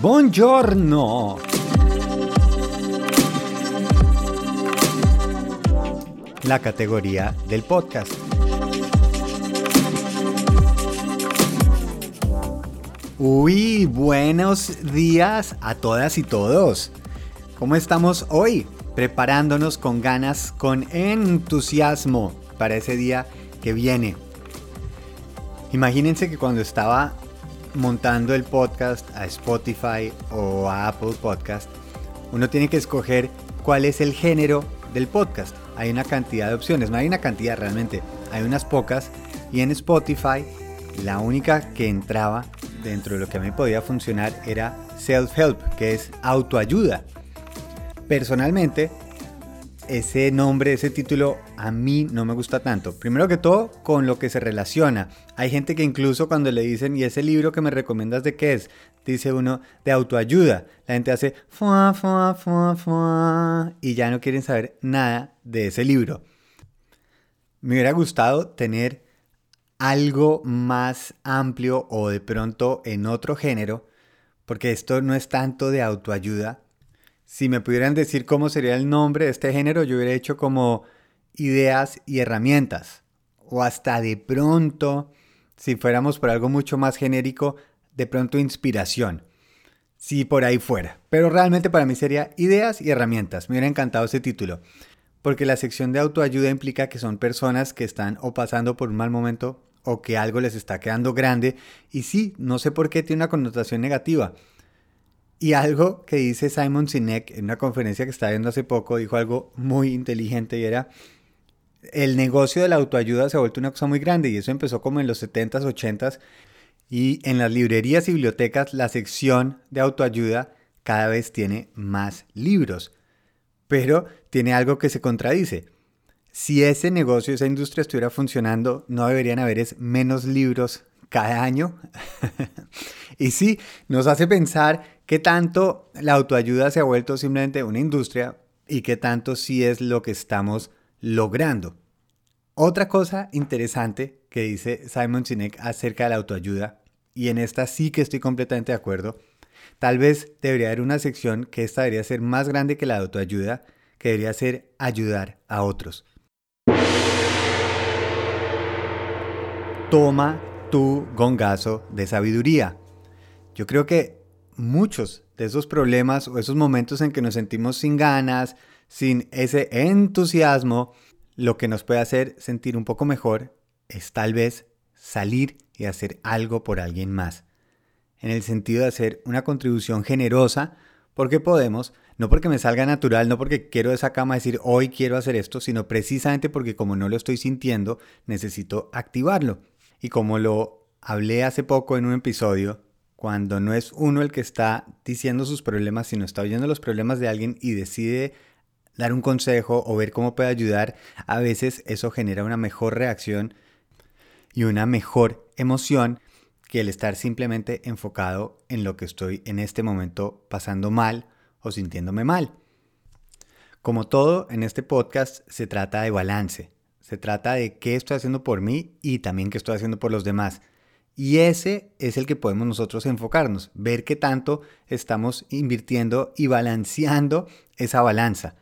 Buongiorno. La categoría del podcast. Uy, buenos días a todas y todos. ¿Cómo estamos hoy? Preparándonos con ganas, con entusiasmo para ese día que viene. Imagínense que cuando estaba montando el podcast a Spotify o a Apple Podcast, uno tiene que escoger cuál es el género del podcast. Hay una cantidad de opciones, no hay una cantidad realmente, hay unas pocas. Y en Spotify, la única que entraba dentro de lo que a mí podía funcionar era self-help, que es autoayuda. Personalmente, ese nombre, ese título a mí no me gusta tanto. Primero que todo, con lo que se relaciona. Hay gente que incluso cuando le dicen, ¿y ese libro que me recomiendas de qué es? Dice uno, de autoayuda. La gente hace, fua, fua, fua, fua, y ya no quieren saber nada de ese libro. Me hubiera gustado tener algo más amplio o de pronto en otro género, porque esto no es tanto de autoayuda, si me pudieran decir cómo sería el nombre de este género, yo hubiera hecho como ideas y herramientas. O hasta de pronto, si fuéramos por algo mucho más genérico, de pronto inspiración. Si por ahí fuera. Pero realmente para mí sería ideas y herramientas. Me hubiera encantado ese título. Porque la sección de autoayuda implica que son personas que están o pasando por un mal momento o que algo les está quedando grande. Y sí, no sé por qué tiene una connotación negativa. Y algo que dice Simon Sinek en una conferencia que estaba viendo hace poco, dijo algo muy inteligente y era, el negocio de la autoayuda se ha vuelto una cosa muy grande y eso empezó como en los 70s, 80s y en las librerías y bibliotecas la sección de autoayuda cada vez tiene más libros. Pero tiene algo que se contradice. Si ese negocio, esa industria estuviera funcionando, no deberían haber menos libros cada año. y sí, nos hace pensar qué tanto la autoayuda se ha vuelto simplemente una industria y qué tanto sí es lo que estamos logrando. Otra cosa interesante que dice Simon Sinek acerca de la autoayuda, y en esta sí que estoy completamente de acuerdo, tal vez debería haber una sección que esta debería ser más grande que la autoayuda, que debería ser ayudar a otros. Toma tu gongazo de sabiduría. Yo creo que muchos de esos problemas o esos momentos en que nos sentimos sin ganas, sin ese entusiasmo, lo que nos puede hacer sentir un poco mejor es tal vez salir y hacer algo por alguien más. En el sentido de hacer una contribución generosa, porque podemos, no porque me salga natural, no porque quiero esa cama decir hoy quiero hacer esto, sino precisamente porque como no lo estoy sintiendo, necesito activarlo. Y como lo hablé hace poco en un episodio, cuando no es uno el que está diciendo sus problemas, sino está oyendo los problemas de alguien y decide dar un consejo o ver cómo puede ayudar, a veces eso genera una mejor reacción y una mejor emoción que el estar simplemente enfocado en lo que estoy en este momento pasando mal o sintiéndome mal. Como todo en este podcast se trata de balance. Se trata de qué estoy haciendo por mí y también qué estoy haciendo por los demás. Y ese es el que podemos nosotros enfocarnos, ver qué tanto estamos invirtiendo y balanceando esa balanza.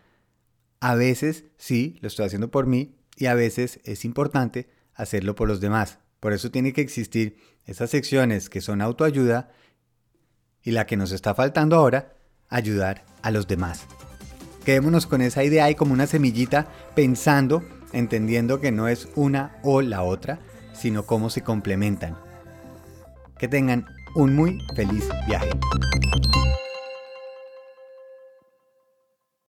A veces sí, lo estoy haciendo por mí y a veces es importante hacerlo por los demás. Por eso tiene que existir esas secciones que son autoayuda y la que nos está faltando ahora, ayudar a los demás. Quedémonos con esa idea y como una semillita pensando entendiendo que no es una o la otra, sino cómo se complementan. Que tengan un muy feliz viaje.